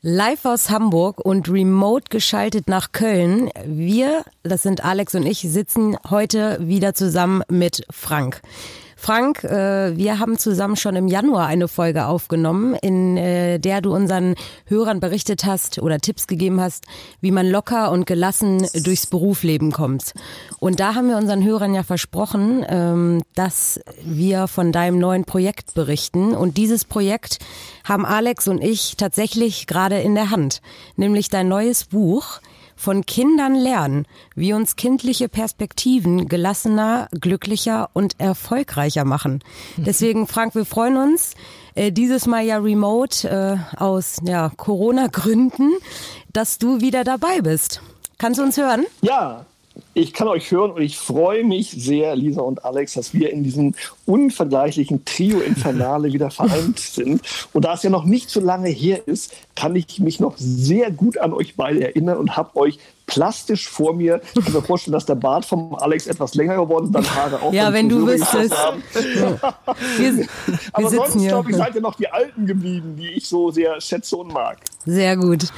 Live aus Hamburg und remote geschaltet nach Köln. Wir, das sind Alex und ich, sitzen heute wieder zusammen mit Frank. Frank, äh, wir haben zusammen schon im Januar eine Folge aufgenommen, in äh, der du unseren Hörern berichtet hast oder Tipps gegeben hast, wie man locker und gelassen durchs Berufsleben kommt. Und da haben wir unseren Hörern ja versprochen, ähm, dass wir von deinem neuen Projekt berichten. Und dieses Projekt haben Alex und ich tatsächlich gerade in der Hand, nämlich dein neues Buch von Kindern lernen, wie uns kindliche Perspektiven gelassener, glücklicher und erfolgreicher machen. Deswegen, Frank, wir freuen uns, äh, dieses Mal ja remote äh, aus ja, Corona-Gründen, dass du wieder dabei bist. Kannst du uns hören? Ja, ich kann euch hören und ich freue mich sehr, Lisa und Alex, dass wir in diesem unvergleichlichen Trio Infernale wieder vereint sind. Und da es ja noch nicht so lange her ist, kann ich mich noch sehr gut an euch beide erinnern und habe euch plastisch vor mir. Ich kann mir vorstellen, dass der Bart vom Alex etwas länger geworden ist, dann Haare auch. Ja, wenn du wüsstest. wir, wir Aber sonst, glaube ich, seid ihr noch die Alten geblieben, die ich so sehr schätze und mag. Sehr gut.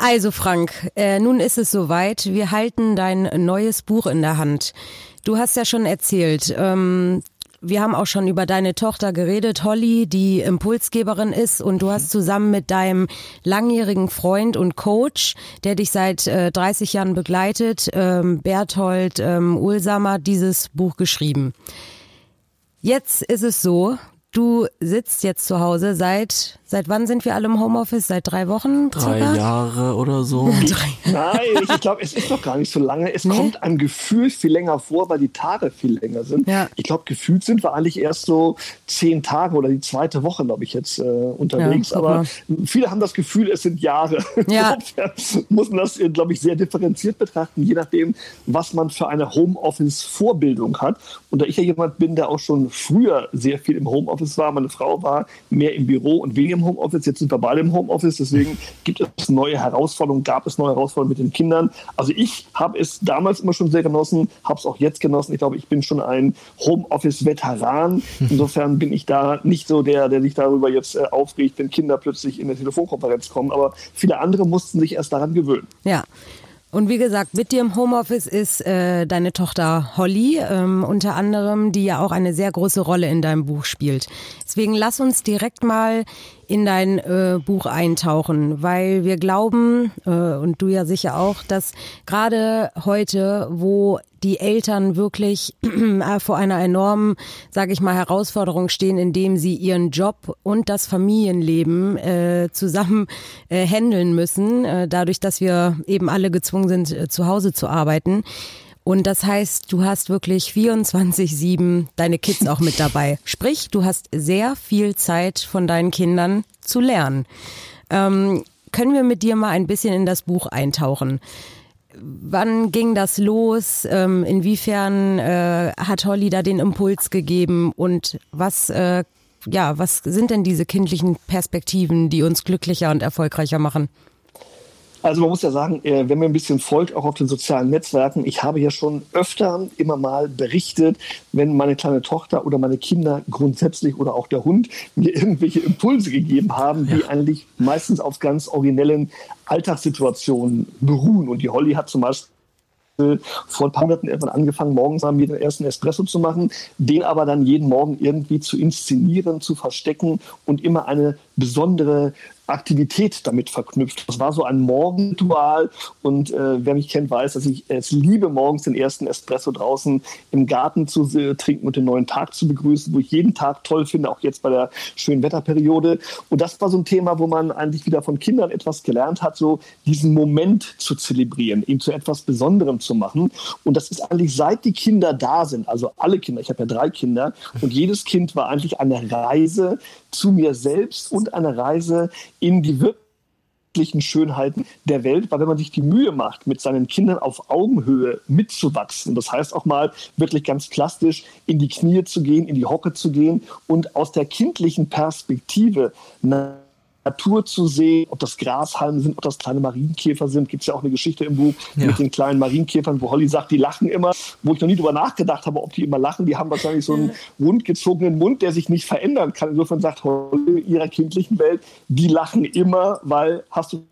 Also Frank, äh, nun ist es soweit. Wir halten dein neues Buch in der Hand. Du hast ja schon erzählt, ähm, wir haben auch schon über deine Tochter geredet, Holly, die Impulsgeberin ist und du hast zusammen mit deinem langjährigen Freund und Coach, der dich seit äh, 30 Jahren begleitet, ähm, Berthold ähm, Ulsamer, dieses Buch geschrieben. Jetzt ist es so, Du sitzt jetzt zu Hause seit, seit wann sind wir alle im Homeoffice? Seit drei Wochen? Drei circa? Jahre oder so. Nein, ich glaube, es ist noch gar nicht so lange. Es nee? kommt einem Gefühl viel länger vor, weil die Tage viel länger sind. Ja. Ich glaube, gefühlt sind wir eigentlich erst so zehn Tage oder die zweite Woche, glaube ich, jetzt äh, unterwegs. Ja, Aber viele haben das Gefühl, es sind Jahre. Ja. muss man das, glaube ich, sehr differenziert betrachten, je nachdem, was man für eine Homeoffice-Vorbildung hat. Und da ich ja jemand bin, der auch schon früher sehr viel im Homeoffice Homeoffice war. Meine Frau war mehr im Büro und weniger im Homeoffice. Jetzt sind wir beide im Homeoffice. Deswegen gibt es neue Herausforderungen, gab es neue Herausforderungen mit den Kindern. Also ich habe es damals immer schon sehr genossen, habe es auch jetzt genossen. Ich glaube, ich bin schon ein Homeoffice-Veteran. Insofern bin ich da nicht so der, der sich darüber jetzt äh, aufregt, wenn Kinder plötzlich in der Telefonkonferenz kommen. Aber viele andere mussten sich erst daran gewöhnen. Ja. Und wie gesagt, mit dir im Homeoffice ist äh, deine Tochter Holly, ähm, unter anderem, die ja auch eine sehr große Rolle in deinem Buch spielt. Deswegen lass uns direkt mal in dein äh, Buch eintauchen, weil wir glauben, äh, und du ja sicher auch, dass gerade heute, wo die Eltern wirklich äh, vor einer enormen, sage ich mal, Herausforderung stehen, indem sie ihren Job und das Familienleben äh, zusammen äh, handeln müssen, äh, dadurch, dass wir eben alle gezwungen sind, äh, zu Hause zu arbeiten und das heißt, du hast wirklich 24-7 deine Kids auch mit dabei. Sprich, du hast sehr viel Zeit von deinen Kindern zu lernen. Ähm, können wir mit dir mal ein bisschen in das Buch eintauchen? Wann ging das los? Ähm, inwiefern äh, hat Holly da den Impuls gegeben? Und was, äh, ja, was sind denn diese kindlichen Perspektiven, die uns glücklicher und erfolgreicher machen? Also man muss ja sagen, äh, wenn man ein bisschen folgt, auch auf den sozialen Netzwerken, ich habe ja schon öfter immer mal berichtet, wenn meine kleine Tochter oder meine Kinder grundsätzlich oder auch der Hund mir irgendwelche Impulse gegeben haben, die ja. eigentlich meistens auf ganz originellen Alltagssituationen beruhen. Und die Holly hat zum Beispiel vor ein paar Monaten irgendwann angefangen, morgens mal mir den ersten Espresso zu machen, den aber dann jeden Morgen irgendwie zu inszenieren, zu verstecken und immer eine besondere Aktivität damit verknüpft. Das war so ein Morgenritual und äh, wer mich kennt, weiß, dass ich es liebe, morgens den ersten Espresso draußen im Garten zu äh, trinken und den neuen Tag zu begrüßen, wo ich jeden Tag toll finde, auch jetzt bei der schönen Wetterperiode. Und das war so ein Thema, wo man eigentlich wieder von Kindern etwas gelernt hat, so diesen Moment zu zelebrieren, ihn zu etwas Besonderem zu machen. Und das ist eigentlich seit die Kinder da sind, also alle Kinder, ich habe ja drei Kinder, und jedes Kind war eigentlich eine Reise zu mir selbst und eine Reise in die wirklichen Schönheiten der Welt, weil wenn man sich die Mühe macht, mit seinen Kindern auf Augenhöhe mitzuwachsen, das heißt auch mal wirklich ganz plastisch in die Knie zu gehen, in die Hocke zu gehen und aus der kindlichen Perspektive Natur zu sehen, ob das Grashalme sind, ob das kleine Marienkäfer sind. Gibt es ja auch eine Geschichte im Buch ja. mit den kleinen Marienkäfern, wo Holly sagt, die lachen immer, wo ich noch nie drüber nachgedacht habe, ob die immer lachen. Die haben wahrscheinlich so einen rundgezogenen Mund, der sich nicht verändern kann. Insofern sagt Holly in ihrer kindlichen Welt, die lachen immer, weil hast du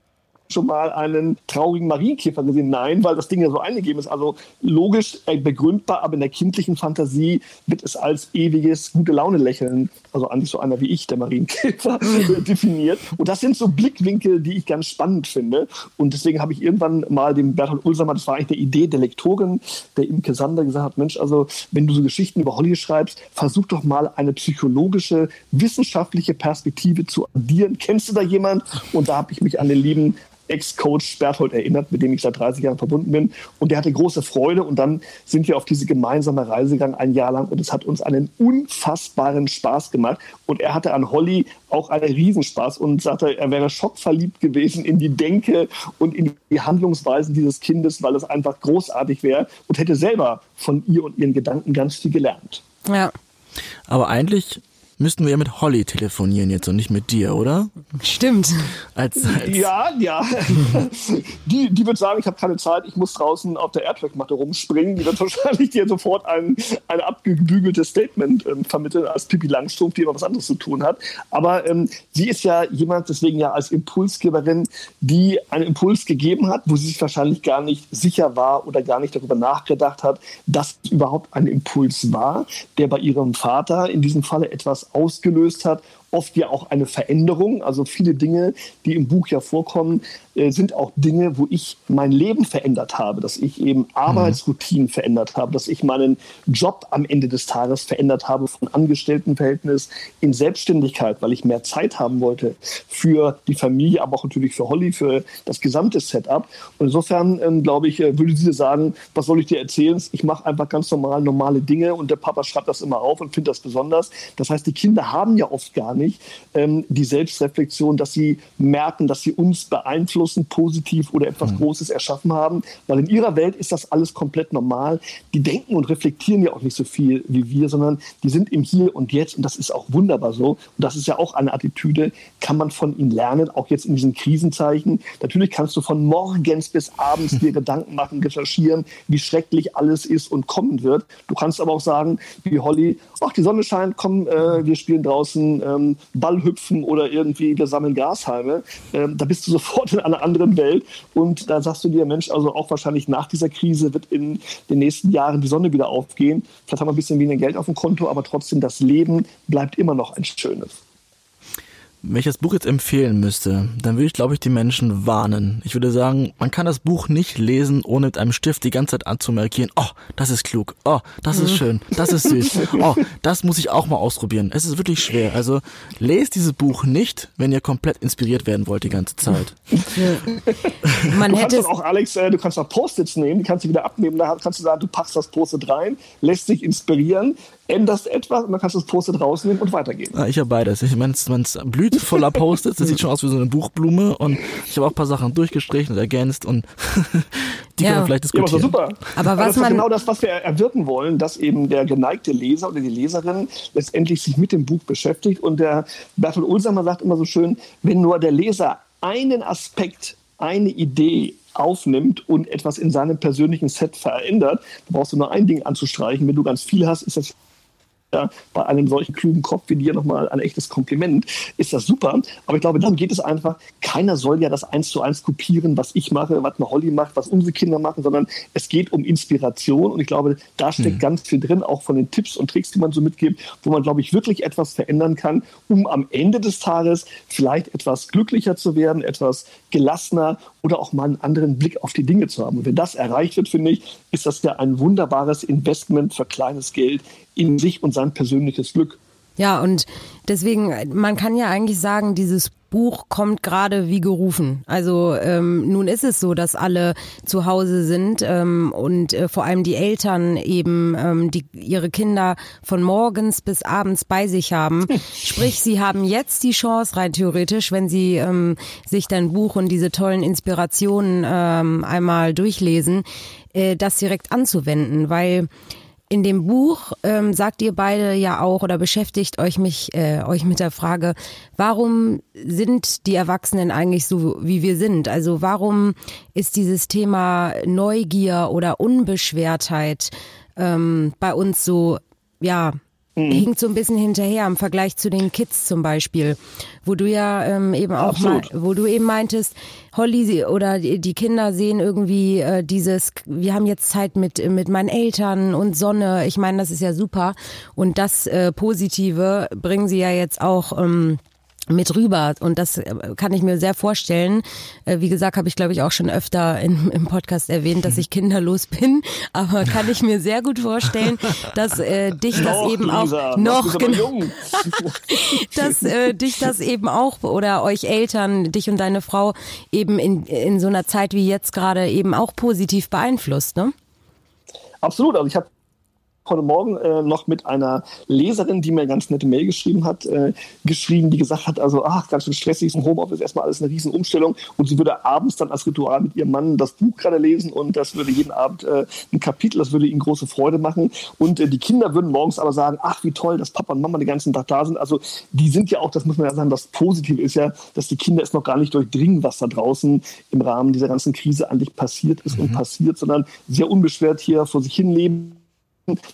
schon mal einen traurigen Marienkäfer gesehen? Nein, weil das Ding ja so eingegeben ist. Also logisch äh, begründbar, aber in der kindlichen Fantasie wird es als ewiges gute Laune lächeln, also eigentlich so einer wie ich, der Marienkäfer, definiert. Und das sind so Blickwinkel, die ich ganz spannend finde. Und deswegen habe ich irgendwann mal dem Bertolt Ulsamer, das war eigentlich eine Idee der Lektorin, der Imke Sander gesagt hat, Mensch, also wenn du so Geschichten über Holly schreibst, versuch doch mal eine psychologische, wissenschaftliche Perspektive zu addieren. Kennst du da jemand? Und da habe ich mich an den lieben Ex-Coach Berthold erinnert, mit dem ich seit 30 Jahren verbunden bin. Und der hatte große Freude. Und dann sind wir auf diese gemeinsame Reise gegangen, ein Jahr lang. Und es hat uns einen unfassbaren Spaß gemacht. Und er hatte an Holly auch einen Riesenspaß und sagte, er wäre schockverliebt gewesen in die Denke und in die Handlungsweisen dieses Kindes, weil es einfach großartig wäre und hätte selber von ihr und ihren Gedanken ganz viel gelernt. Ja. Aber eigentlich müssten wir ja mit Holly telefonieren jetzt und nicht mit dir, oder? Stimmt. Als, als ja, ja. Die, die wird sagen, ich habe keine Zeit, ich muss draußen auf der Airtrack-Matte rumspringen. Die wird wahrscheinlich dir sofort ein, ein abgebügeltes Statement ähm, vermitteln als Pippi Langstrumpf, die immer was anderes zu tun hat. Aber ähm, sie ist ja jemand, deswegen ja als Impulsgeberin, die einen Impuls gegeben hat, wo sie sich wahrscheinlich gar nicht sicher war oder gar nicht darüber nachgedacht hat, dass es überhaupt ein Impuls war, der bei ihrem Vater in diesem Falle etwas ausgelöst hat oft ja auch eine Veränderung. Also viele Dinge, die im Buch ja vorkommen, äh, sind auch Dinge, wo ich mein Leben verändert habe, dass ich eben Arbeitsroutinen mhm. verändert habe, dass ich meinen Job am Ende des Tages verändert habe von Angestelltenverhältnis in Selbstständigkeit, weil ich mehr Zeit haben wollte für die Familie, aber auch natürlich für Holly, für das gesamte Setup. Und insofern, ähm, glaube ich, äh, würde sie sagen, was soll ich dir erzählen? Ich mache einfach ganz normal normale Dinge und der Papa schreibt das immer auf und findet das besonders. Das heißt, die Kinder haben ja oft gar nicht ähm, die Selbstreflexion, dass sie merken, dass sie uns beeinflussen, positiv oder etwas mhm. Großes erschaffen haben. Weil in ihrer Welt ist das alles komplett normal. Die denken und reflektieren ja auch nicht so viel wie wir, sondern die sind im Hier und Jetzt und das ist auch wunderbar so. Und das ist ja auch eine Attitüde, kann man von ihnen lernen, auch jetzt in diesen Krisenzeichen. Natürlich kannst du von morgens bis abends dir Gedanken machen, recherchieren, wie schrecklich alles ist und kommen wird. Du kannst aber auch sagen, wie Holly, ach, die Sonne scheint, komm, äh, wir spielen draußen ähm, Ballhüpfen oder irgendwie wir sammeln Gashalme. Ähm, da bist du sofort in einer anderen Welt und da sagst du dir, Mensch, also auch wahrscheinlich nach dieser Krise wird in den nächsten Jahren die Sonne wieder aufgehen. Vielleicht haben wir ein bisschen weniger Geld auf dem Konto, aber trotzdem das Leben bleibt immer noch ein schönes. Wenn ich das Buch jetzt empfehlen müsste, dann würde ich, glaube ich, die Menschen warnen. Ich würde sagen, man kann das Buch nicht lesen, ohne mit einem Stift die ganze Zeit anzumarkieren. Oh, das ist klug. Oh, das ist schön. Das ist süß. Oh, das muss ich auch mal ausprobieren. Es ist wirklich schwer. Also lest dieses Buch nicht, wenn ihr komplett inspiriert werden wollt die ganze Zeit. man du kannst auch, Alex, äh, du kannst auch Post-its nehmen, die kannst du wieder abnehmen. Da kannst du sagen, du packst das Post-it rein, lässt dich inspirieren änderst etwas und dann kannst du das Post-it rausnehmen und weitergehen. Ja, ich habe beides. Ich meine, man blüht voller Post-its, das sieht schon aus wie so eine Buchblume und ich habe auch ein paar Sachen durchgestrichen und ergänzt und die ja. können wir vielleicht diskutieren. Ja, aber super. Aber was das ist genau das, was wir erwirken wollen, dass eben der geneigte Leser oder die Leserin letztendlich sich mit dem Buch beschäftigt und der Bertolt Ulsamer sagt immer so schön, wenn nur der Leser einen Aspekt, eine Idee aufnimmt und etwas in seinem persönlichen Set verändert, brauchst du nur ein Ding anzustreichen. Wenn du ganz viel hast, ist das ja, bei einem solchen klugen Kopf wie dir nochmal ein echtes Kompliment, ist das super. Aber ich glaube, darum geht es einfach. Keiner soll ja das eins zu eins kopieren, was ich mache, was eine Holly macht, was unsere Kinder machen, sondern es geht um Inspiration. Und ich glaube, da steckt mhm. ganz viel drin, auch von den Tipps und Tricks, die man so mitgibt, wo man, glaube ich, wirklich etwas verändern kann, um am Ende des Tages vielleicht etwas glücklicher zu werden, etwas gelassener oder auch mal einen anderen Blick auf die Dinge zu haben. Und wenn das erreicht wird, finde ich, ist das ja ein wunderbares Investment für kleines Geld in sich und sein persönliches Glück. Ja, und deswegen, man kann ja eigentlich sagen, dieses Buch kommt gerade wie gerufen. Also ähm, nun ist es so, dass alle zu Hause sind ähm, und äh, vor allem die Eltern eben ähm, die ihre Kinder von morgens bis abends bei sich haben. Sprich, sie haben jetzt die Chance rein theoretisch, wenn sie ähm, sich dein Buch und diese tollen Inspirationen ähm, einmal durchlesen, äh, das direkt anzuwenden, weil In dem Buch ähm, sagt ihr beide ja auch oder beschäftigt euch mich äh, euch mit der Frage, warum sind die Erwachsenen eigentlich so wie wir sind? Also warum ist dieses Thema Neugier oder Unbeschwertheit ähm, bei uns so ja mhm. hinkt so ein bisschen hinterher im Vergleich zu den Kids zum Beispiel, wo du ja ähm, eben auch mal, wo du eben meintest, Holly oder die Kinder sehen irgendwie äh, dieses, wir haben jetzt Zeit mit mit meinen Eltern und Sonne. Ich meine, das ist ja super und das äh, Positive bringen sie ja jetzt auch. Ähm, mit rüber. Und das äh, kann ich mir sehr vorstellen. Äh, wie gesagt, habe ich, glaube ich, auch schon öfter in, im Podcast erwähnt, dass ich kinderlos bin. Aber kann ich mir sehr gut vorstellen, dass äh, dich das noch, eben Lisa, auch noch genau, dass äh, dich das eben auch oder euch Eltern, dich und deine Frau eben in, in so einer Zeit wie jetzt gerade eben auch positiv beeinflusst, ne? Absolut. Also ich habe heute Morgen äh, noch mit einer Leserin, die mir eine ganz nette Mail geschrieben hat, äh, geschrieben, die gesagt hat, also ach, ganz schön stressig im Homeoffice, erstmal alles eine riesen Umstellung und sie würde abends dann als Ritual mit ihrem Mann das Buch gerade lesen und das würde jeden Abend äh, ein Kapitel, das würde ihnen große Freude machen und äh, die Kinder würden morgens aber sagen, ach, wie toll, dass Papa und Mama den ganzen Tag da sind. Also die sind ja auch, das muss man ja sagen, das Positive ist ja, dass die Kinder es noch gar nicht durchdringen, was da draußen im Rahmen dieser ganzen Krise eigentlich passiert ist mhm. und passiert, sondern sehr unbeschwert hier vor sich hin leben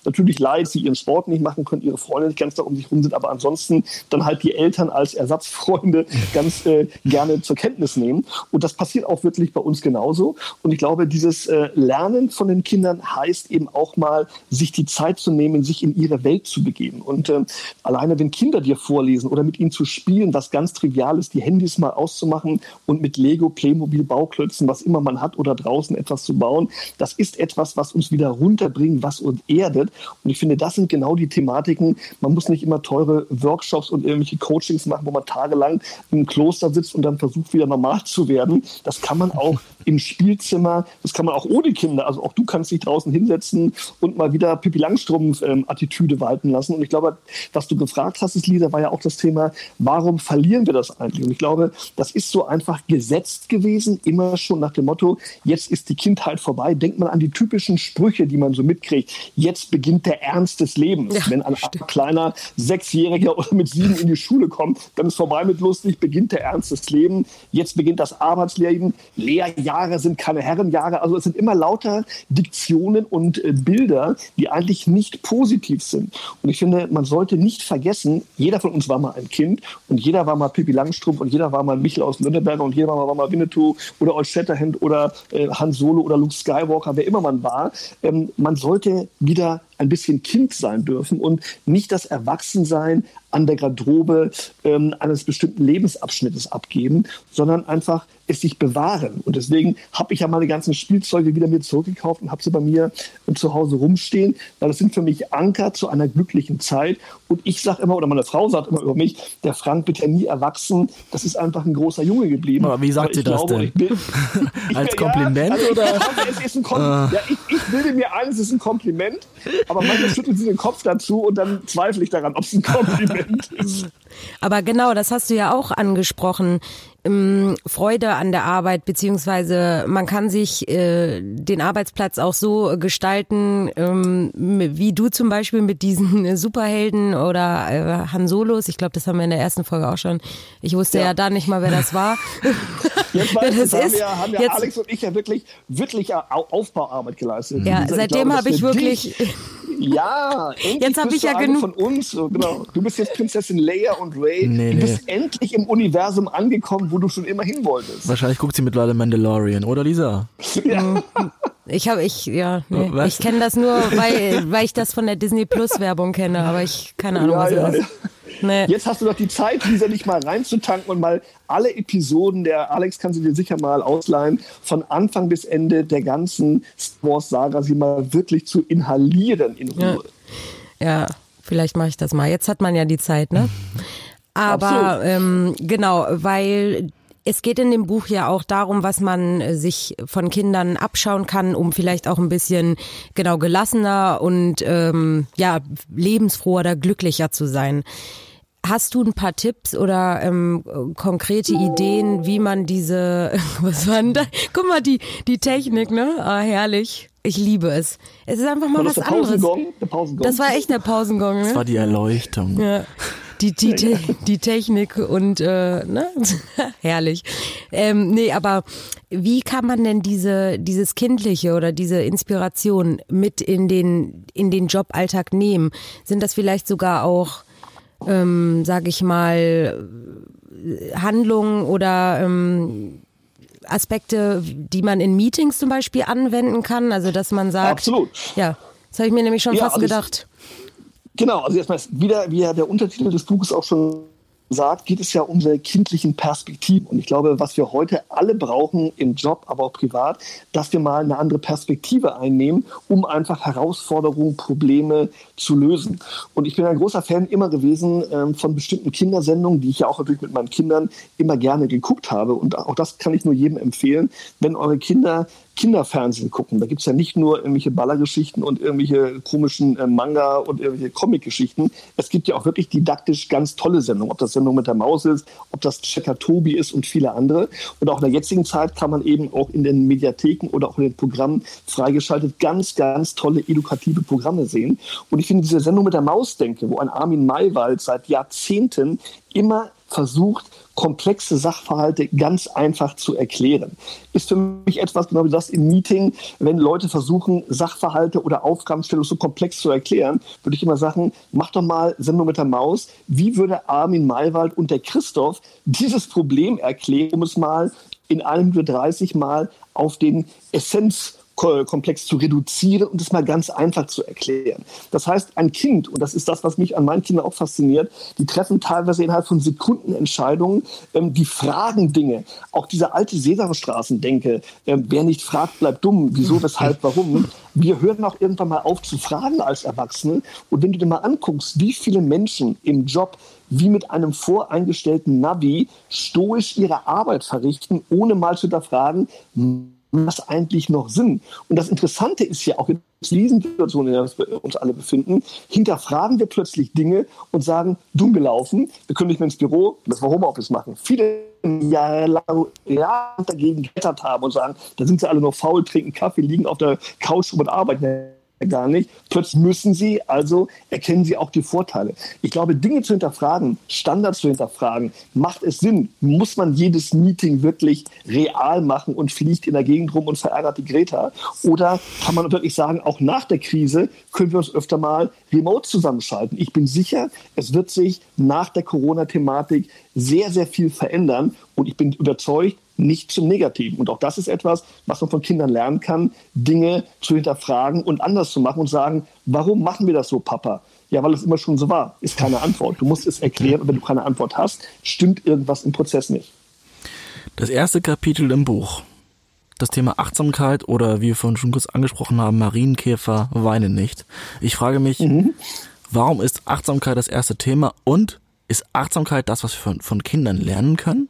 Natürlich leid, sie ihren Sport nicht machen können, ihre Freunde nicht ganz da um sich rum sind, aber ansonsten dann halt die Eltern als Ersatzfreunde ganz äh, gerne zur Kenntnis nehmen. Und das passiert auch wirklich bei uns genauso. Und ich glaube, dieses äh, Lernen von den Kindern heißt eben auch mal, sich die Zeit zu nehmen, sich in ihre Welt zu begeben. Und äh, alleine, wenn Kinder dir vorlesen oder mit ihnen zu spielen, was ganz trivial ist, die Handys mal auszumachen und mit Lego, Playmobil, Bauklötzen, was immer man hat oder draußen etwas zu bauen, das ist etwas, was uns wieder runterbringt, was uns eher erdet. Und ich finde, das sind genau die Thematiken. Man muss nicht immer teure Workshops und irgendwelche Coachings machen, wo man tagelang im Kloster sitzt und dann versucht, wieder normal zu werden. Das kann man auch im Spielzimmer, das kann man auch ohne Kinder. Also auch du kannst dich draußen hinsetzen und mal wieder Pippi Langstrumpf-Attitüde ähm, walten lassen. Und ich glaube, was du gefragt hast, Lisa, war ja auch das Thema, warum verlieren wir das eigentlich? Und ich glaube, das ist so einfach gesetzt gewesen, immer schon nach dem Motto, jetzt ist die Kindheit vorbei. Denkt man an die typischen Sprüche, die man so mitkriegt. Jetzt jetzt beginnt der Ernst des Lebens. Ja, Wenn ein stimmt. kleiner Sechsjähriger oder mit sieben in die Schule kommt, dann ist vorbei mit lustig, beginnt der Ernst des Lebens. Jetzt beginnt das Arbeitsleben. Lehrjahre sind keine Herrenjahre. Also es sind immer lauter Diktionen und äh, Bilder, die eigentlich nicht positiv sind. Und ich finde, man sollte nicht vergessen, jeder von uns war mal ein Kind und jeder war mal Pippi Langstrumpf und jeder war mal Michel aus Lönneberger und jeder war mal, Winnetou oder Old Shatterhand oder äh, Han Solo oder Luke Skywalker, wer immer man war. Ähm, man sollte wieder wieder ein bisschen Kind sein dürfen und nicht das Erwachsensein an der Garderobe ähm, eines bestimmten Lebensabschnittes abgeben, sondern einfach es sich bewahren. Und deswegen habe ich ja meine ganzen Spielzeuge wieder mir zurückgekauft und habe sie bei mir zu Hause rumstehen, weil das sind für mich Anker zu einer glücklichen Zeit. Und ich sage immer, oder meine Frau sagt immer über mich, der Frank wird ja nie erwachsen. Das ist einfach ein großer Junge geblieben. Aber wie sagt sie das glaube, denn? Bin, Als Kompliment? Ja, also, oder? Es ist ein Kom uh. ja, ich, ich bilde mir ein, es ist ein Kompliment, aber manchmal schüttelt sie den Kopf dazu und dann zweifle ich daran, ob es ein Kompliment ist. Aber genau, das hast du ja auch angesprochen. Ähm, Freude an der Arbeit, beziehungsweise man kann sich äh, den Arbeitsplatz auch so gestalten, ähm, wie du zum Beispiel mit diesen Superhelden oder äh, Han Solos. Ich glaube, das haben wir in der ersten Folge auch schon. Ich wusste ja, ja da nicht mal, wer das war. Jetzt weiß das haben, ist. Wir, haben ja Jetzt, Alex und ich ja wirklich, wirklich Aufbauarbeit geleistet. Ja, seitdem habe ich wirklich. Ja, endlich jetzt habe ich ja genug von uns. So, genau. Du bist jetzt Prinzessin Leia und Ray. Nee, du bist nee. endlich im Universum angekommen, wo du schon immer hin wolltest. Wahrscheinlich guckt sie mittlerweile Mandalorian, oder Lisa? Ja. Ich habe ich ja, nee. ich kenne das nur, weil weil ich das von der Disney Plus Werbung kenne, aber ich keine Ahnung, ja, was ja, das ist. Nee. Jetzt hast du doch die Zeit, Lisa, nicht mal reinzutanken und mal alle Episoden, der Alex kann sie dir sicher mal ausleihen, von Anfang bis Ende der ganzen Star Wars Saga, sie mal wirklich zu inhalieren in Ruhe. Ja, ja vielleicht mache ich das mal. Jetzt hat man ja die Zeit, ne? Aber ähm, genau, weil es geht in dem Buch ja auch darum, was man sich von Kindern abschauen kann, um vielleicht auch ein bisschen genau gelassener und ähm, ja lebensfroher oder glücklicher zu sein. Hast du ein paar Tipps oder ähm, konkrete Ideen, wie man diese, was war denn da? Guck mal, die, die Technik, ne? Ah, herrlich. Ich liebe es. Es ist einfach mal was der anderes. Pausengong? Der Pausengong. Das war echt der Pausengong. Ne? Das war die Erleuchtung. Ja. Die, die, die, die Technik und äh, ne? herrlich. Ähm, nee, aber wie kann man denn diese, dieses Kindliche oder diese Inspiration mit in den, in den Joballtag nehmen? Sind das vielleicht sogar auch, ähm, sag ich mal, Handlungen oder ähm, Aspekte, die man in Meetings zum Beispiel anwenden kann? Also, dass man sagt. Absolut. Ja, das habe ich mir nämlich schon ja, fast also gedacht. genau, also erstmal wieder, wie ja der Untertitel des Buches auch schon sagt, geht es ja um unsere kindlichen Perspektiven. Und ich glaube, was wir heute alle brauchen im Job, aber auch privat, dass wir mal eine andere Perspektive einnehmen, um einfach Herausforderungen, Probleme zu lösen. Und ich bin ein großer Fan immer gewesen ähm, von bestimmten Kindersendungen, die ich ja auch natürlich mit meinen Kindern immer gerne geguckt habe. Und auch das kann ich nur jedem empfehlen. Wenn eure Kinder Kinderfernsehen gucken. Da gibt es ja nicht nur irgendwelche Ballergeschichten und irgendwelche komischen äh, Manga und irgendwelche Comicgeschichten. Es gibt ja auch wirklich didaktisch ganz tolle Sendungen. Ob das Sendung mit der Maus ist, ob das Checker Tobi ist und viele andere. Und auch in der jetzigen Zeit kann man eben auch in den Mediatheken oder auch in den Programmen freigeschaltet ganz, ganz tolle edukative Programme sehen. Und ich finde diese Sendung mit der Maus denke, wo ein Armin Maywald seit Jahrzehnten immer versucht, komplexe Sachverhalte ganz einfach zu erklären. Ist für mich etwas, genau wie das im Meeting, wenn Leute versuchen, Sachverhalte oder Aufgabenstellungen so komplex zu erklären, würde ich immer sagen, mach doch mal Sendung mit der Maus. Wie würde Armin Maywald und der Christoph dieses Problem erklären, um es mal in einem 30 Mal auf den Essenz komplex zu reduzieren und es mal ganz einfach zu erklären. Das heißt, ein Kind, und das ist das, was mich an meinen Kindern auch fasziniert, die treffen teilweise innerhalb von Sekunden Entscheidungen, ähm, die fragen Dinge. Auch diese alte Sesamstraßendenke, ähm, wer nicht fragt, bleibt dumm. Wieso, weshalb, warum? Wir hören auch irgendwann mal auf zu fragen als Erwachsene. Und wenn du dir mal anguckst, wie viele Menschen im Job wie mit einem voreingestellten Navi stoisch ihre Arbeit verrichten, ohne mal zu hinterfragen, das eigentlich noch Sinn? Und das Interessante ist ja auch in diesen Situationen, in der wir uns alle befinden, hinterfragen wir plötzlich Dinge und sagen, dumm gelaufen, wir können nicht mehr ins Büro, das wir Homeoffice machen. Viele Jahre lang dagegen gettert haben und sagen, da sind sie alle nur faul, trinken Kaffee, liegen auf der Couch und arbeiten gar nicht. Plötzlich müssen sie, also erkennen sie auch die Vorteile. Ich glaube, Dinge zu hinterfragen, Standards zu hinterfragen, macht es Sinn? Muss man jedes Meeting wirklich real machen und fliegt in der Gegend rum und verärgert die Greta? Oder kann man wirklich sagen, auch nach der Krise können wir uns öfter mal remote zusammenschalten? Ich bin sicher, es wird sich nach der Corona-Thematik sehr, sehr viel verändern und ich bin überzeugt, nicht zum Negativen. Und auch das ist etwas, was man von Kindern lernen kann, Dinge zu hinterfragen und anders zu machen und sagen, warum machen wir das so, Papa? Ja, weil es immer schon so war. Ist keine Antwort. Du musst es erklären und wenn du keine Antwort hast, stimmt irgendwas im Prozess nicht. Das erste Kapitel im Buch. Das Thema Achtsamkeit oder wie wir vorhin schon kurz angesprochen haben, Marienkäfer weinen nicht. Ich frage mich, mhm. warum ist Achtsamkeit das erste Thema und ist Achtsamkeit das, was wir von, von Kindern lernen können?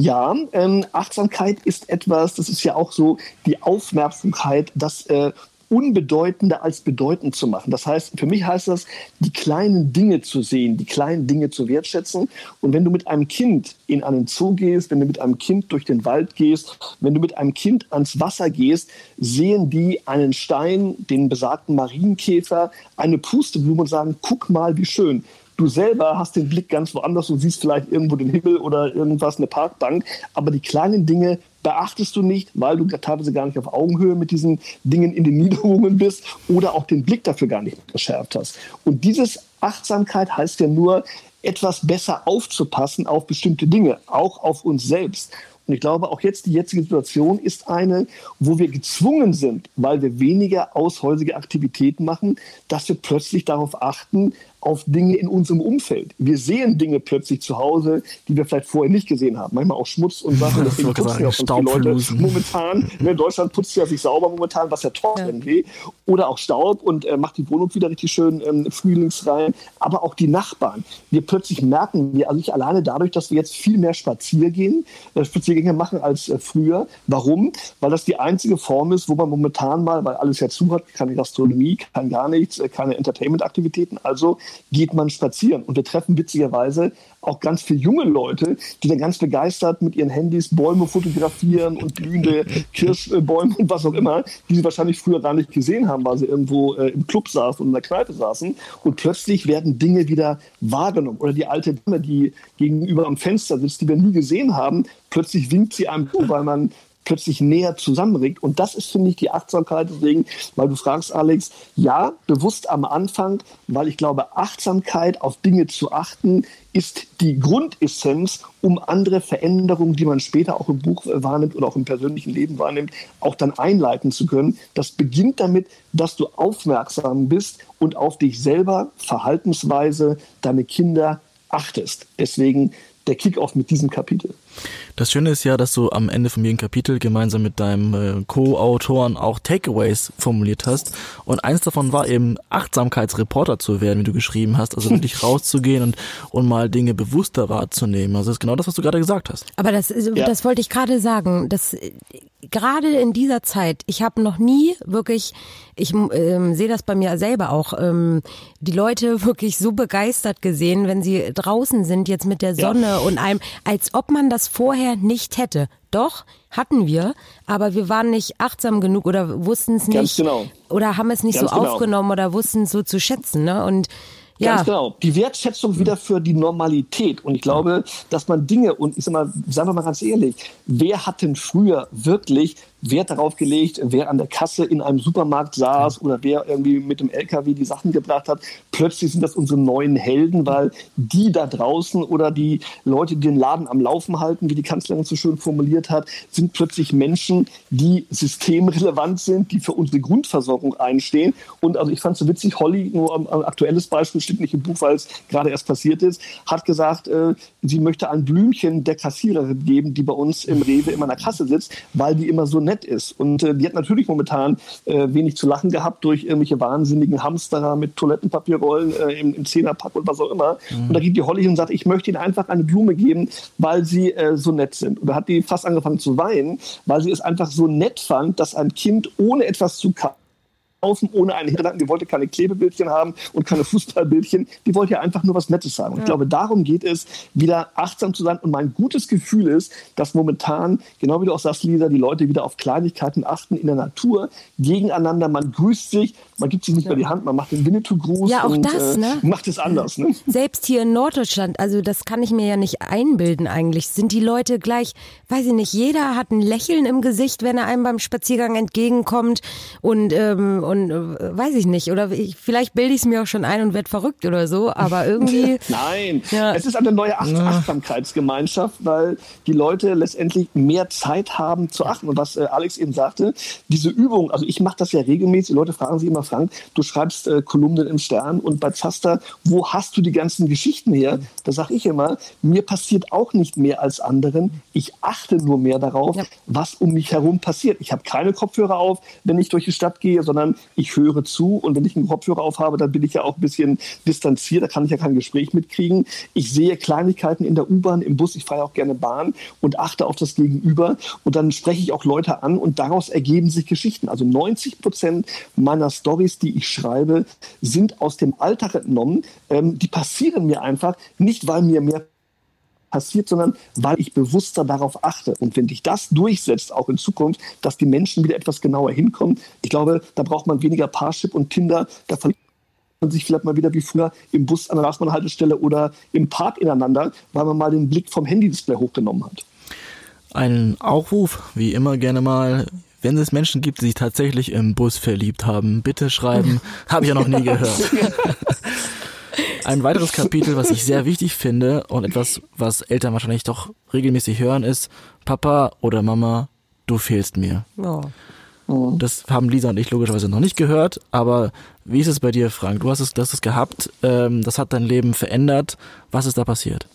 Ja, ähm, Achtsamkeit ist etwas, das ist ja auch so die Aufmerksamkeit, das äh, Unbedeutende als bedeutend zu machen. Das heißt, für mich heißt das, die kleinen Dinge zu sehen, die kleinen Dinge zu wertschätzen. Und wenn du mit einem Kind in einen Zoo gehst, wenn du mit einem Kind durch den Wald gehst, wenn du mit einem Kind ans Wasser gehst, sehen die einen Stein, den besagten Marienkäfer, eine Pusteblume und sagen, guck mal, wie schön. Du selber hast den Blick ganz woanders und siehst vielleicht irgendwo den Himmel oder irgendwas, eine Parkbank. Aber die kleinen Dinge beachtest du nicht, weil du teilweise gar nicht auf Augenhöhe mit diesen Dingen in den Niederungen bist oder auch den Blick dafür gar nicht geschärft hast. Und dieses Achtsamkeit heißt ja nur, etwas besser aufzupassen auf bestimmte Dinge, auch auf uns selbst. Und ich glaube, auch jetzt die jetzige Situation ist eine, wo wir gezwungen sind, weil wir weniger aushäusige Aktivitäten machen, dass wir plötzlich darauf achten, auf Dinge in unserem Umfeld. Wir sehen Dinge plötzlich zu Hause, die wir vielleicht vorher nicht gesehen haben. Manchmal auch Schmutz und Sachen. Deswegen putzen ja auch viele Leute momentan. In Deutschland putzt ja sich sauber momentan, was ja toll ja. irgendwie. Oder auch Staub und äh, macht die Wohnung wieder richtig schön ähm, frühlingsrein. Aber auch die Nachbarn. Wir plötzlich merken, wir also nicht alleine dadurch, dass wir jetzt viel mehr Spaziergehen, äh, Spaziergänge machen als äh, früher. Warum? Weil das die einzige Form ist, wo man momentan mal, weil alles ja zu hat, keine Gastronomie, kein gar nichts, äh, keine Entertainment-Aktivitäten. Also geht man spazieren. Und wir treffen witzigerweise auch ganz viele junge Leute, die dann ganz begeistert mit ihren Handys Bäume fotografieren und blühende Kirschbäume und was auch immer, die sie wahrscheinlich früher gar nicht gesehen haben, weil sie irgendwo äh, im Club saßen und in der Kneipe saßen. Und plötzlich werden Dinge wieder wahrgenommen. Oder die alte Dame, die gegenüber am Fenster sitzt, die wir nie gesehen haben, plötzlich winkt sie einem zu, weil man plötzlich näher zusammenregt. Und das ist, finde ich, die Achtsamkeit. Deswegen, weil du fragst, Alex, ja, bewusst am Anfang, weil ich glaube, Achtsamkeit auf Dinge zu achten, ist die Grundessenz, um andere Veränderungen, die man später auch im Buch wahrnimmt oder auch im persönlichen Leben wahrnimmt, auch dann einleiten zu können. Das beginnt damit, dass du aufmerksam bist und auf dich selber, Verhaltensweise, deine Kinder achtest. Deswegen der Kickoff mit diesem Kapitel. Das Schöne ist ja, dass du am Ende von jedem Kapitel gemeinsam mit deinem äh, Co-Autoren auch Takeaways formuliert hast. Und eins davon war eben Achtsamkeitsreporter zu werden, wie du geschrieben hast. Also wirklich rauszugehen und, und mal Dinge bewusster wahrzunehmen. Also das ist genau das, was du gerade gesagt hast. Aber das, ja. das wollte ich gerade sagen. Das, gerade in dieser Zeit, ich habe noch nie wirklich, ich ähm, sehe das bei mir selber auch, ähm, die Leute wirklich so begeistert gesehen, wenn sie draußen sind jetzt mit der Sonne ja. und einem, als ob man das vorher nicht hätte. Doch, hatten wir, aber wir waren nicht achtsam genug oder wussten es nicht genau. oder haben es nicht Ganz so genau. aufgenommen oder wussten es so zu schätzen. Ne? Und ja. Ganz genau. Die Wertschätzung wieder für die Normalität. Und ich glaube, dass man Dinge, und ich sag mal, sagen wir mal ganz ehrlich, wer hat denn früher wirklich Wert darauf gelegt, wer an der Kasse in einem Supermarkt saß oder wer irgendwie mit dem LKW die Sachen gebracht hat. Plötzlich sind das unsere neuen Helden, weil die da draußen oder die Leute, die den Laden am Laufen halten, wie die Kanzlerin so schön formuliert hat, sind plötzlich Menschen, die systemrelevant sind, die für unsere Grundversorgung einstehen. Und also ich fand es so witzig, Holly, nur ein, aktuelles Beispiel, steht nicht im Buch, weil es gerade erst passiert ist, hat gesagt, äh, sie möchte ein Blümchen der Kassiererin geben, die bei uns im Rewe immer an der Kasse sitzt, weil die immer so nett ist. Und äh, die hat natürlich momentan äh, wenig zu lachen gehabt durch irgendwelche wahnsinnigen Hamsterer mit Toilettenpapierrollen äh, im, im Zehnerpack und was auch immer. Mhm. Und da geht die Holly und sagt, ich möchte ihnen einfach eine Blume geben, weil sie äh, so nett sind. Und da hat die fast angefangen zu weinen, weil sie es einfach so nett fand, dass ein Kind ohne etwas zu kaufen kaufen ohne einen Hintergedanken. Die wollte keine Klebebildchen haben und keine Fußballbildchen. Die wollte ja einfach nur was Nettes sagen. Und ja. ich glaube, darum geht es, wieder achtsam zu sein. Und mein gutes Gefühl ist, dass momentan, genau wie du auch sagst, Lisa, die Leute wieder auf Kleinigkeiten achten in der Natur, gegeneinander. Man grüßt sich, man gibt sich nicht ja. mehr die Hand, man macht den Winnetou-Gruß ja, auch und das, äh, ne? macht es anders. Ne? Selbst hier in Norddeutschland, also das kann ich mir ja nicht einbilden eigentlich, sind die Leute gleich, weiß ich nicht, jeder hat ein Lächeln im Gesicht, wenn er einem beim Spaziergang entgegenkommt und ähm, und äh, weiß ich nicht. Oder ich, vielleicht bilde ich es mir auch schon ein und werde verrückt oder so, aber irgendwie. Nein, ja. es ist eine neue Acht Achtsamkeitsgemeinschaft, weil die Leute letztendlich mehr Zeit haben zu achten. Und was äh, Alex eben sagte, diese Übung, also ich mache das ja regelmäßig, die Leute fragen sich immer, Frank, du schreibst äh, Kolumnen im Stern und bei Zaster, wo hast du die ganzen Geschichten her? Da sage ich immer, mir passiert auch nicht mehr als anderen. Ich achte nur mehr darauf, ja. was um mich herum passiert. Ich habe keine Kopfhörer auf, wenn ich durch die Stadt gehe, sondern ich höre zu und wenn ich einen Kopfhörer aufhabe, dann bin ich ja auch ein bisschen distanziert, da kann ich ja kein Gespräch mitkriegen. Ich sehe Kleinigkeiten in der U-Bahn, im Bus, ich fahre auch gerne Bahn und achte auf das Gegenüber und dann spreche ich auch Leute an und daraus ergeben sich Geschichten. Also 90 Prozent meiner Stories, die ich schreibe, sind aus dem Alltag entnommen. Ähm, die passieren mir einfach nicht, weil mir mehr passiert, sondern weil ich bewusster darauf achte. Und wenn dich das durchsetzt, auch in Zukunft, dass die Menschen wieder etwas genauer hinkommen, ich glaube, da braucht man weniger Parship und Tinder, da verliert man sich vielleicht mal wieder wie früher im Bus an der Straßenbahnhaltestelle oder im Park ineinander, weil man mal den Blick vom Handydisplay hochgenommen hat. Ein Aufruf, wie immer gerne mal, wenn es Menschen gibt, die sich tatsächlich im Bus verliebt haben, bitte schreiben. Habe ich ja noch nie gehört. Ein weiteres Kapitel, was ich sehr wichtig finde und etwas, was Eltern wahrscheinlich doch regelmäßig hören, ist, Papa oder Mama, du fehlst mir. Oh. Das haben Lisa und ich logischerweise noch nicht gehört, aber wie ist es bei dir, Frank? Du hast es, das es gehabt, ähm, das hat dein Leben verändert. Was ist da passiert?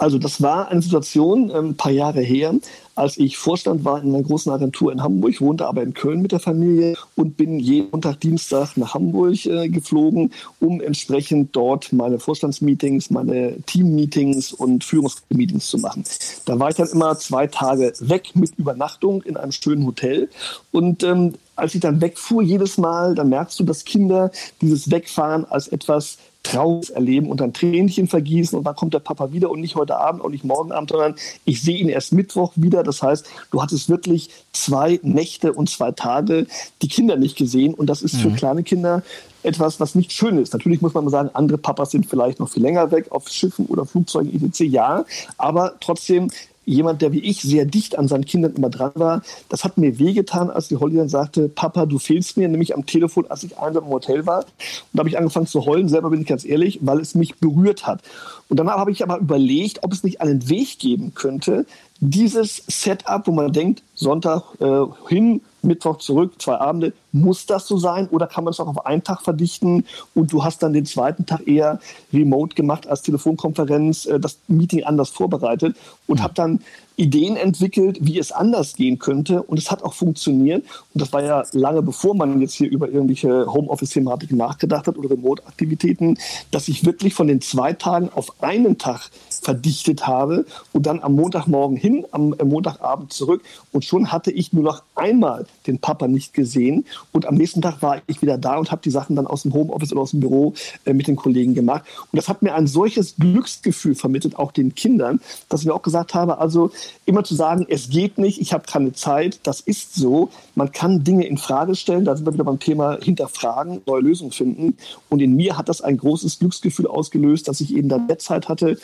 Also das war eine Situation ähm, ein paar Jahre her, als ich Vorstand war in einer großen Agentur in Hamburg, wohnte aber in Köln mit der Familie und bin jeden Montag, Dienstag nach Hamburg äh, geflogen, um entsprechend dort meine Vorstandsmeetings, meine Teammeetings und Führungsmeetings zu machen. Da war ich dann immer zwei Tage weg mit Übernachtung in einem schönen Hotel und ähm, als ich dann wegfuhr jedes Mal, dann merkst du, dass Kinder dieses Wegfahren als etwas Trauriges erleben und dann Tränchen vergießen und dann kommt der Papa wieder und nicht heute Abend und nicht morgen Abend, sondern ich sehe ihn erst Mittwoch wieder. Das heißt, du hattest wirklich zwei Nächte und zwei Tage die Kinder nicht gesehen und das ist mhm. für kleine Kinder etwas, was nicht schön ist. Natürlich muss man sagen, andere Papas sind vielleicht noch viel länger weg auf Schiffen oder Flugzeugen etc. Ja, aber trotzdem jemand, der wie ich sehr dicht an seinen Kindern immer dran war, das hat mir wehgetan, als die Holly dann sagte, Papa, du fehlst mir, nämlich am Telefon, als ich einsam im Hotel war. Und da habe ich angefangen zu heulen, selber bin ich ganz ehrlich, weil es mich berührt hat. Und danach habe ich aber überlegt, ob es nicht einen Weg geben könnte, dieses Setup, wo man denkt, Sonntag äh, hin, Mittwoch zurück, zwei Abende, muss das so sein oder kann man es auch auf einen Tag verdichten? Und du hast dann den zweiten Tag eher remote gemacht als Telefonkonferenz, äh, das Meeting anders vorbereitet und habe dann Ideen entwickelt, wie es anders gehen könnte. Und es hat auch funktioniert. Und das war ja lange bevor man jetzt hier über irgendwelche Homeoffice-Thematiken nachgedacht hat oder Remote-Aktivitäten, dass ich wirklich von den zwei Tagen auf einen Tag verdichtet habe und dann am Montagmorgen hin, am Montagabend zurück und schon hatte ich nur noch einmal den Papa nicht gesehen und am nächsten Tag war ich wieder da und habe die Sachen dann aus dem Homeoffice oder aus dem Büro äh, mit den Kollegen gemacht. Und das hat mir ein solches Glücksgefühl vermittelt, auch den Kindern, dass ich mir auch gesagt habe, also immer zu sagen, es geht nicht, ich habe keine Zeit, das ist so. Man kann Dinge in Frage stellen, da sind wir wieder beim Thema hinterfragen, neue Lösungen finden. Und in mir hat das ein großes Glücksgefühl ausgelöst, dass ich eben dann mehr Zeit hatte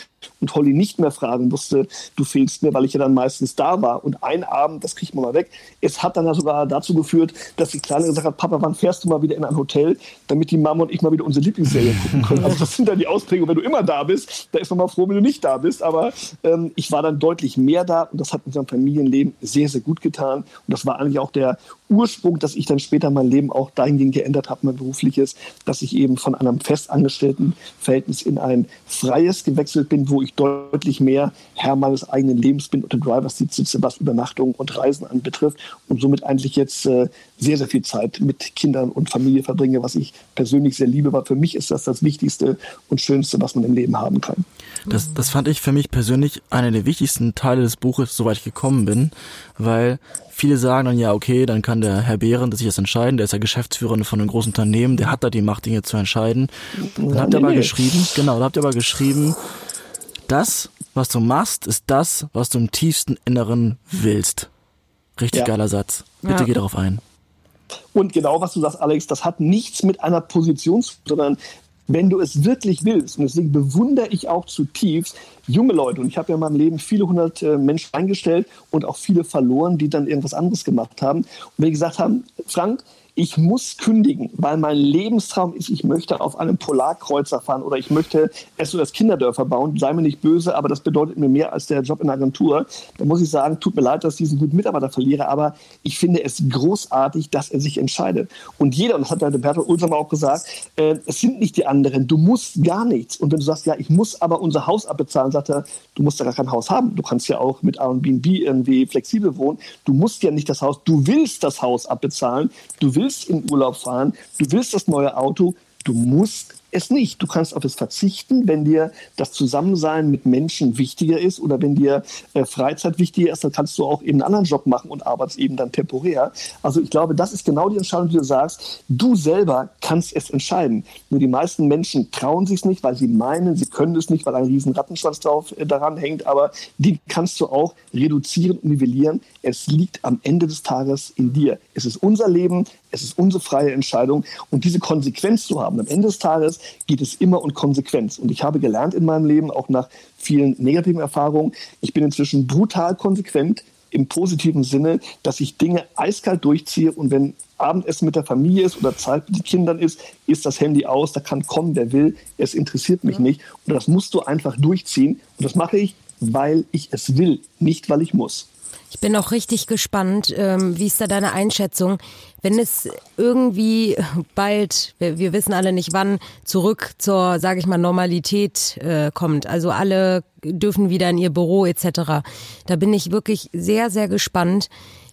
und Holly nicht mehr fragen musste, du fehlst mir, weil ich ja dann meistens da war. Und ein Abend, das kriegt man mal weg, es hat dann sogar dazu geführt, dass die Kleine gesagt hat, Papa, wann fährst du mal wieder in ein Hotel, damit die Mama und ich mal wieder unsere Lieblingsserie gucken können. Also das sind dann die Ausprägungen, wenn du immer da bist, da ist man mal froh, wenn du nicht da bist. Aber ähm, ich war dann deutlich mehr da und das hat unserem Familienleben sehr, sehr gut getan. Und das war eigentlich auch der Ursprung, dass ich dann später mein Leben auch dahingehend geändert habe, mein berufliches, dass ich eben von einem festangestellten Verhältnis in ein freies gewechselt bin, wo ich deutlich mehr Herr meines eigenen Lebens bin und im Driver's Seat sitze, was Übernachtung und Reisen anbetrifft und somit eigentlich jetzt äh, sehr, sehr viel Zeit mit Kindern und Familie verbringe, was ich persönlich sehr liebe, weil für mich ist das das Wichtigste und Schönste, was man im Leben haben kann. Das, das fand ich für mich persönlich einer der wichtigsten Teile des Buches, soweit ich gekommen bin, weil viele sagen dann, ja, okay, dann kann der Herr Behren sich das entscheiden, der ist ja Geschäftsführer von einem großen Unternehmen, der hat da die Macht, Dinge zu entscheiden. Dann ja, habt ihr aber geschrieben, genau, da habt ihr aber geschrieben, das, was du machst, ist das, was du im tiefsten Inneren willst. Richtig ja. geiler Satz. Bitte ja. geh darauf ein. Und genau was du sagst, Alex, das hat nichts mit einer Position zu tun, sondern wenn du es wirklich willst, und deswegen bewundere ich auch zutiefst junge Leute, und ich habe ja in meinem Leben viele hundert äh, Menschen eingestellt und auch viele verloren, die dann irgendwas anderes gemacht haben. Und die gesagt haben, Frank, ich muss kündigen, weil mein Lebenstraum ist, ich möchte auf einem Polarkreuzer fahren oder ich möchte SOS Kinderdörfer bauen. Sei mir nicht böse, aber das bedeutet mir mehr als der Job in der Agentur. Da muss ich sagen, tut mir leid, dass ich diesen guten Mitarbeiter verliere, aber ich finde es großartig, dass er sich entscheidet. Und jeder, und das hat der Bertolt Ulsamer auch gesagt, äh, es sind nicht die anderen, du musst gar nichts. Und wenn du sagst, ja, ich muss aber unser Haus abbezahlen, sagt er, du musst ja gar kein Haus haben. Du kannst ja auch mit Airbnb irgendwie flexibel wohnen. Du musst ja nicht das Haus, du willst das Haus abbezahlen. Du willst willst in Urlaub fahren, du willst das neue Auto, du musst es nicht. Du kannst auf es verzichten, wenn dir das Zusammensein mit Menschen wichtiger ist oder wenn dir äh, Freizeit wichtiger ist, dann kannst du auch eben einen anderen Job machen und arbeitest eben dann temporär. Also ich glaube, das ist genau die Entscheidung, die du sagst. Du selber kannst es entscheiden. Nur die meisten Menschen trauen sich es nicht, weil sie meinen, sie können es nicht, weil ein riesen Rattenschwanz drauf äh, daran hängt. Aber die kannst du auch reduzieren und nivellieren. Es liegt am Ende des Tages in dir. Es ist unser Leben, es ist unsere freie Entscheidung. Und diese Konsequenz zu haben, am Ende des Tages geht es immer um Konsequenz. Und ich habe gelernt in meinem Leben, auch nach vielen negativen Erfahrungen, ich bin inzwischen brutal konsequent im positiven Sinne, dass ich Dinge eiskalt durchziehe und wenn Abendessen mit der Familie ist oder Zeit mit den Kindern ist, ist das Handy aus, da kann kommen, wer will, es interessiert mich ja. nicht. Und das musst du einfach durchziehen. Und das mache ich, weil ich es will, nicht weil ich muss. Ich bin auch richtig gespannt. Ähm, wie ist da deine Einschätzung? Wenn es irgendwie bald, wir, wissen alle nicht wann, zurück zur, sage ich mal, Normalität äh, kommt, also alle dürfen wieder in ihr Büro etc., da bin ich wirklich sehr, sehr gespannt,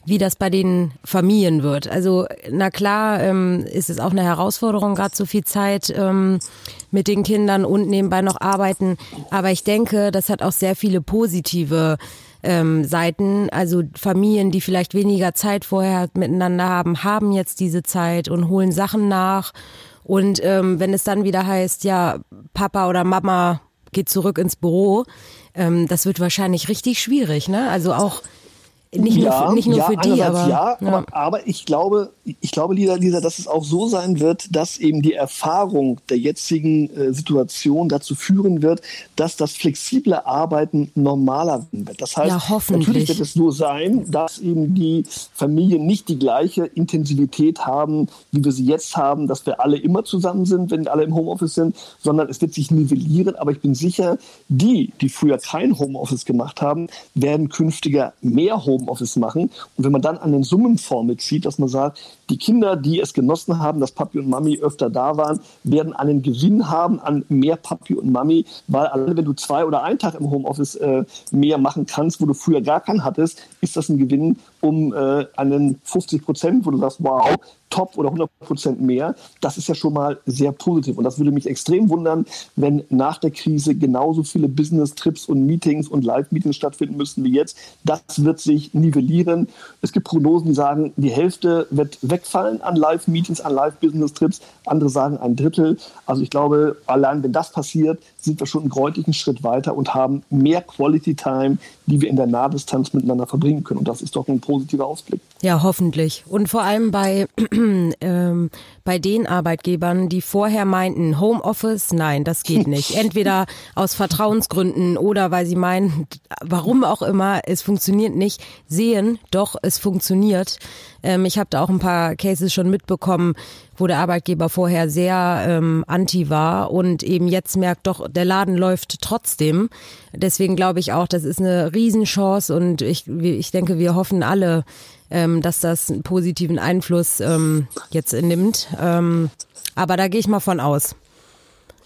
wie das bei den Familien wird. Also na klar ähm, ist es auch eine Herausforderung, gerade so viel Zeit ähm, mit den Kindern und nebenbei noch arbeiten. Aber ich denke, das hat auch sehr viele positive ähm, Seiten. Also Familien, die vielleicht weniger Zeit vorher miteinander haben, haben jetzt diese Zeit und holen Sachen nach. Und ähm, wenn es dann wieder heißt, ja, Papa oder Mama geht zurück ins Büro, ähm, das wird wahrscheinlich richtig schwierig, ne? Also auch nicht ja, nur für, nicht nur ja, für die, aber, ja, ja. Aber, aber, ich glaube, ich glaube, Lisa, Lisa, dass es auch so sein wird, dass eben die Erfahrung der jetzigen äh, Situation dazu führen wird, dass das flexible Arbeiten normaler wird. Das heißt, ja, natürlich wird es nur sein, dass eben die Familien nicht die gleiche Intensivität haben, wie wir sie jetzt haben, dass wir alle immer zusammen sind, wenn alle im Homeoffice sind, sondern es wird sich nivellieren. Aber ich bin sicher, die, die früher kein Homeoffice gemacht haben, werden künftiger mehr Homeoffice Homeoffice machen. Und wenn man dann an den Summenformel zieht, dass man sagt, die Kinder, die es genossen haben, dass Papi und Mami öfter da waren, werden einen Gewinn haben an mehr Papi und Mami, weil allein wenn du zwei oder einen Tag im Homeoffice äh, mehr machen kannst, wo du früher gar keinen hattest, ist das ein Gewinn um äh, einen 50 Prozent, wo du sagst, wow, top oder 100 Prozent mehr. Das ist ja schon mal sehr positiv. Und das würde mich extrem wundern, wenn nach der Krise genauso viele Business-Trips und Meetings und Live-Meetings stattfinden müssten wie jetzt. Das wird sich nivellieren. Es gibt Prognosen, die sagen, die Hälfte wird wegfallen an Live-Meetings, an Live-Business-Trips. Andere sagen ein Drittel. Also ich glaube, allein wenn das passiert, sind wir schon einen gräutigen Schritt weiter und haben mehr Quality Time, die wir in der Nahdistanz miteinander verbringen können. Und das ist doch ein positiver Ausblick. Ja, hoffentlich. Und vor allem bei, ähm, bei den Arbeitgebern, die vorher meinten, Homeoffice, nein, das geht nicht. Entweder aus Vertrauensgründen oder weil sie meinen, warum auch immer, es funktioniert nicht, sehen, doch, es funktioniert. Ähm, ich habe da auch ein paar Cases schon mitbekommen, wo der Arbeitgeber vorher sehr ähm, anti war und eben jetzt merkt, doch, der Laden läuft trotzdem. Deswegen glaube ich auch, das ist eine Riesenchance und ich, ich denke, wir hoffen alle, ähm, dass das einen positiven Einfluss ähm, jetzt nimmt. Ähm, aber da gehe ich mal von aus.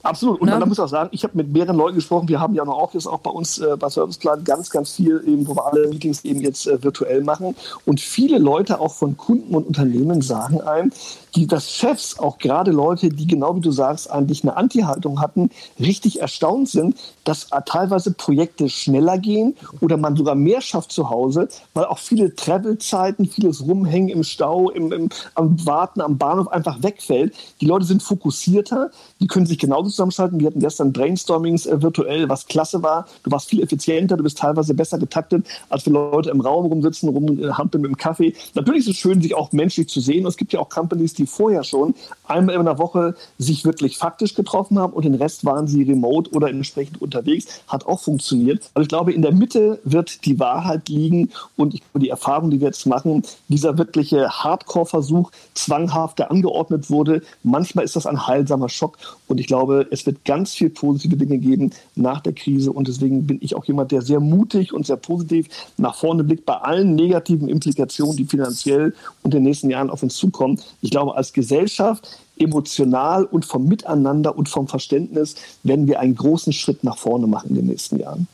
Absolut. Und ja. dann muss ich auch sagen, ich habe mit mehreren Leuten gesprochen. Wir haben ja noch auch jetzt auch bei uns äh, bei Serviceplan ganz, ganz viel, eben, wo wir alle Meetings eben jetzt äh, virtuell machen. Und viele Leute auch von Kunden und Unternehmen sagen einem, die, dass Chefs, auch gerade Leute, die genau wie du sagst, eigentlich eine Anti-Haltung hatten, richtig erstaunt sind, dass teilweise Projekte schneller gehen oder man sogar mehr schafft zu Hause, weil auch viele Travel-Zeiten, vieles Rumhängen im Stau, im, im, am Warten am Bahnhof einfach wegfällt. Die Leute sind fokussierter, die können sich genauso zusammenschalten. Wir hatten gestern Brainstormings äh, virtuell, was klasse war. Du warst viel effizienter, du bist teilweise besser getaktet, als wir Leute im Raum rumsitzen, rumhampeln mit dem Kaffee. Natürlich ist es schön, sich auch menschlich zu sehen. Und es gibt ja auch Companies, die vorher schon einmal in der Woche sich wirklich faktisch getroffen haben und den Rest waren sie remote oder entsprechend unterwegs. Hat auch funktioniert. Also ich glaube, in der Mitte wird die Wahrheit liegen und ich glaube, die Erfahrung, die wir jetzt machen, dieser wirkliche Hardcore-Versuch, zwanghaft, der angeordnet wurde, manchmal ist das ein heilsamer Schock und ich glaube, es wird ganz viel positive Dinge geben nach der Krise und deswegen bin ich auch jemand, der sehr mutig und sehr positiv nach vorne blickt bei allen negativen Implikationen, die finanziell und in den nächsten Jahren auf uns zukommen. Ich glaube, als Gesellschaft emotional und vom Miteinander und vom Verständnis werden wir einen großen Schritt nach vorne machen in den nächsten Jahren.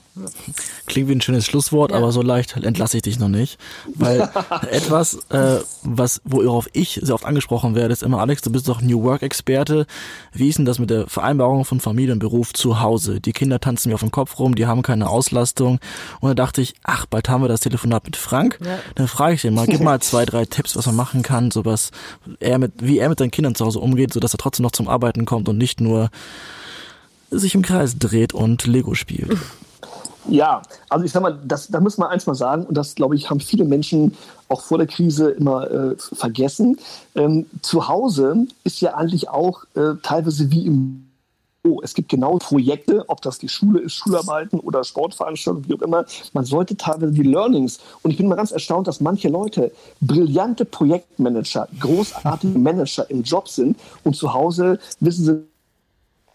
Klingt wie ein schönes Schlusswort, ja. aber so leicht entlasse ich dich noch nicht. Weil etwas, äh, was, worauf ich sehr oft angesprochen werde, ist immer, Alex, du bist doch New Work-Experte. Wie ist denn das mit der Vereinbarung von Familie und Beruf zu Hause? Die Kinder tanzen mir auf dem Kopf rum, die haben keine Auslastung. Und da dachte ich, ach, bald haben wir das Telefonat mit Frank. Ja. Dann frage ich den mal, gib mal zwei, drei Tipps, was man machen kann, sowas, er mit, wie er mit seinen Kindern zu Hause umgeht, sodass er trotzdem noch zum Arbeiten kommt und nicht nur sich im Kreis dreht und Lego spielt. Ja, also ich sag mal, das, da muss man eins mal sagen, und das, glaube ich, haben viele Menschen auch vor der Krise immer äh, vergessen. Ähm, zu Hause ist ja eigentlich auch äh, teilweise wie im Oh, es gibt genau Projekte, ob das die Schule ist, Schularbeiten oder Sportveranstaltungen, wie auch immer. Man sollte teilweise die Learnings. Und ich bin mal ganz erstaunt, dass manche Leute brillante Projektmanager, großartige Manager im Job sind und zu Hause wissen sie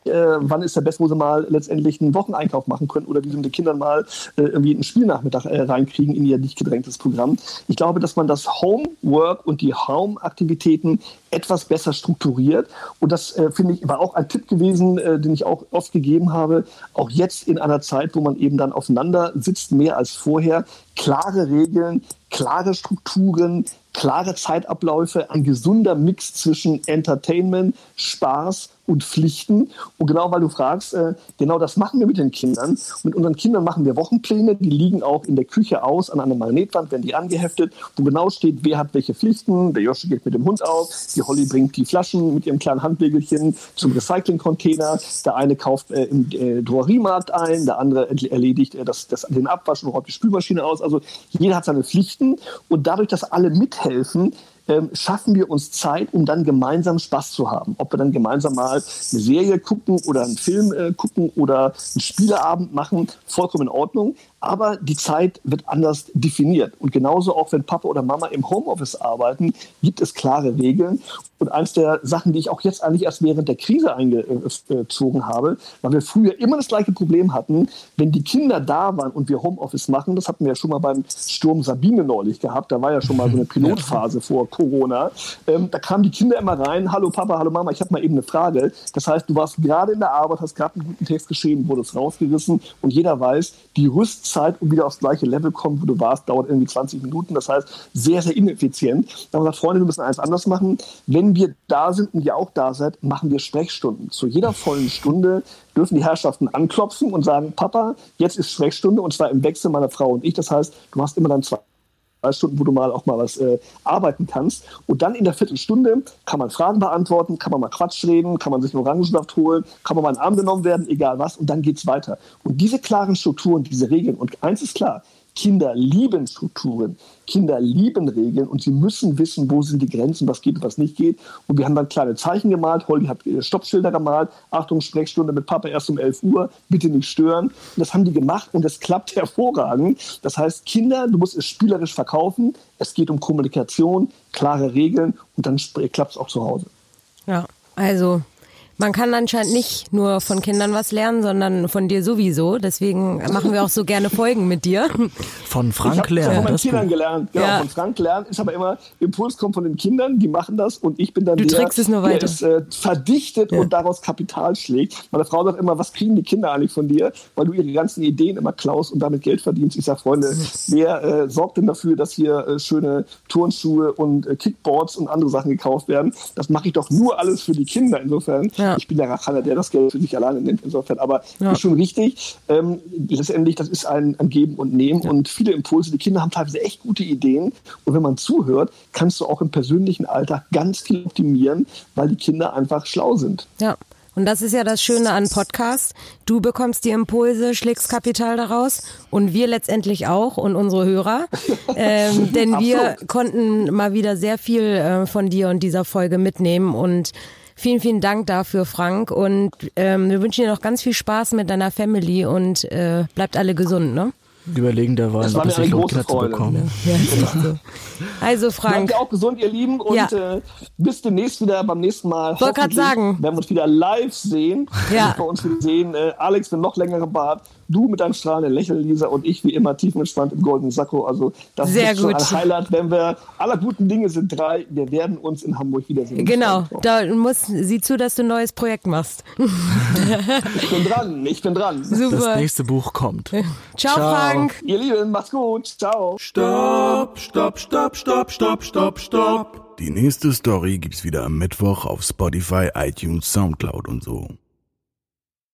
wann ist der best, wo sie mal letztendlich einen Wocheneinkauf machen können oder wie sie mit den Kindern mal äh, irgendwie einen Spielnachmittag äh, reinkriegen in ihr dicht gedrängtes Programm. Ich glaube, dass man das Homework und die Home-Aktivitäten etwas besser strukturiert. Und das äh, finde ich war auch ein Tipp gewesen, äh, den ich auch oft gegeben habe. Auch jetzt in einer Zeit, wo man eben dann aufeinander sitzt, mehr als vorher, klare Regeln, klare Strukturen, klare Zeitabläufe, ein gesunder Mix zwischen Entertainment, Spaß und Pflichten. Und genau weil du fragst, äh, genau das machen wir mit den Kindern. Mit unseren Kindern machen wir Wochenpläne, die liegen auch in der Küche aus, an einer Magnetwand werden die angeheftet, wo genau steht, wer hat welche Pflichten. Der Joshi geht mit dem Hund aus, die Holly bringt die Flaschen mit ihrem kleinen Handwägelchen zum Recyclingcontainer, der eine kauft äh, im äh, Drogeriemarkt ein, der andere erledigt äh, das, das, den Abwasch und räumt die Spülmaschine aus. Also jeder hat seine Pflichten und dadurch, dass alle mithelfen, ähm, schaffen wir uns Zeit, um dann gemeinsam Spaß zu haben. Ob wir dann gemeinsam mal eine Serie gucken oder einen Film äh, gucken oder einen Spieleabend machen, vollkommen in Ordnung. Aber die Zeit wird anders definiert. Und genauso auch, wenn Papa oder Mama im Homeoffice arbeiten, gibt es klare Regeln. Und eins der Sachen, die ich auch jetzt eigentlich erst während der Krise eingezogen habe, weil wir früher immer das gleiche Problem hatten, wenn die Kinder da waren und wir Homeoffice machen, das hatten wir ja schon mal beim Sturm Sabine neulich gehabt, da war ja schon mal so eine Pilotphase vor Corona, ähm, da kamen die Kinder immer rein, hallo Papa, hallo Mama, ich habe mal eben eine Frage. Das heißt, du warst gerade in der Arbeit, hast gerade einen guten Text geschrieben, wurde es rausgerissen und jeder weiß, die Rüstzeit, um wieder aufs gleiche Level kommen, wo du warst, dauert irgendwie 20 Minuten. Das heißt, sehr, sehr ineffizient. Da haben wir gesagt, Freunde, wir müssen eins anders machen. Wenn wir da sind und ihr auch da seid, machen wir Sprechstunden. Zu jeder vollen Stunde dürfen die Herrschaften anklopfen und sagen, Papa, jetzt ist Sprechstunde und zwar im Wechsel meiner Frau und ich. Das heißt, du hast immer dann zwei drei Stunden, wo du mal auch mal was äh, arbeiten kannst. Und dann in der Viertelstunde kann man Fragen beantworten, kann man mal Quatsch reden, kann man sich einen Orangensaft holen, kann man mal in den Arm genommen werden, egal was, und dann geht's weiter. Und diese klaren Strukturen, diese Regeln, und eins ist klar, Kinder lieben Strukturen, Kinder lieben Regeln und sie müssen wissen, wo sind die Grenzen, was geht und was nicht geht. Und wir haben dann kleine Zeichen gemalt. Holly hat Stoppschilder gemalt. Achtung, Sprechstunde mit Papa erst um 11 Uhr, bitte nicht stören. Und das haben die gemacht und es klappt hervorragend. Das heißt, Kinder, du musst es spielerisch verkaufen. Es geht um Kommunikation, klare Regeln und dann klappt es auch zu Hause. Ja, also man kann anscheinend nicht nur von Kindern was lernen, sondern von dir sowieso. Deswegen machen wir auch so gerne Folgen mit dir. Von Frank lernen. Von meinen Kindern gelernt. Genau, ja. von Frank lernen ist aber immer, Impuls kommt von den Kindern, die machen das und ich bin dann du der, trägst es nur weiter. der es äh, verdichtet ja. und daraus Kapital schlägt. Meine Frau sagt immer, was kriegen die Kinder eigentlich von dir? Weil du ihre ganzen Ideen immer klaust und damit Geld verdienst. Ich sage, Freunde, wer äh, sorgt denn dafür, dass hier äh, schöne Turnschuhe und äh, Kickboards und andere Sachen gekauft werden? Das mache ich doch nur alles für die Kinder. Insofern ja. Ich bin der Rachaner, der das Geld für sich alleine nimmt, insofern. Aber ja. ist schon richtig. Ähm, letztendlich, das ist ein, ein Geben und Nehmen ja. und viele Impulse. Die Kinder haben teilweise echt gute Ideen. Und wenn man zuhört, kannst du auch im persönlichen Alltag ganz viel optimieren, weil die Kinder einfach schlau sind. Ja. Und das ist ja das Schöne an Podcast. Du bekommst die Impulse, schlägst Kapital daraus und wir letztendlich auch und unsere Hörer. Ähm, denn wir konnten mal wieder sehr viel äh, von dir und dieser Folge mitnehmen und Vielen, vielen Dank dafür, Frank. Und ähm, wir wünschen dir noch ganz viel Spaß mit deiner Family und äh, bleibt alle gesund, ne? Überlegen derweil, ob es sich lohnt, Kinder zu bekommen. Ja, so. Also Frank. Bleibt ihr auch gesund, ihr Lieben. Und ja. äh, bis demnächst wieder beim nächsten Mal. Wollte gerade sagen. Werden wir uns wieder live sehen. Ja. Bei uns sehen. Äh, Alex mit noch längerem Bart du mit deinem strahlenden Lächeln, Lisa, und ich wie immer tiefenentspannt im goldenen Sakko. Also das Sehr ist schon ein Highlight, wenn wir aller guten Dinge sind drei. Wir werden uns in Hamburg wiedersehen. Genau, da muss sieh zu, dass du ein neues Projekt machst. ich bin dran, ich bin dran. Super. Das nächste Buch kommt. Ciao, Ciao. Frank. Ihr Lieben, macht's gut. Ciao. Stopp, stopp, stopp, stopp, stopp, stopp, stopp. Die nächste Story gibt's wieder am Mittwoch auf Spotify, iTunes, Soundcloud und so.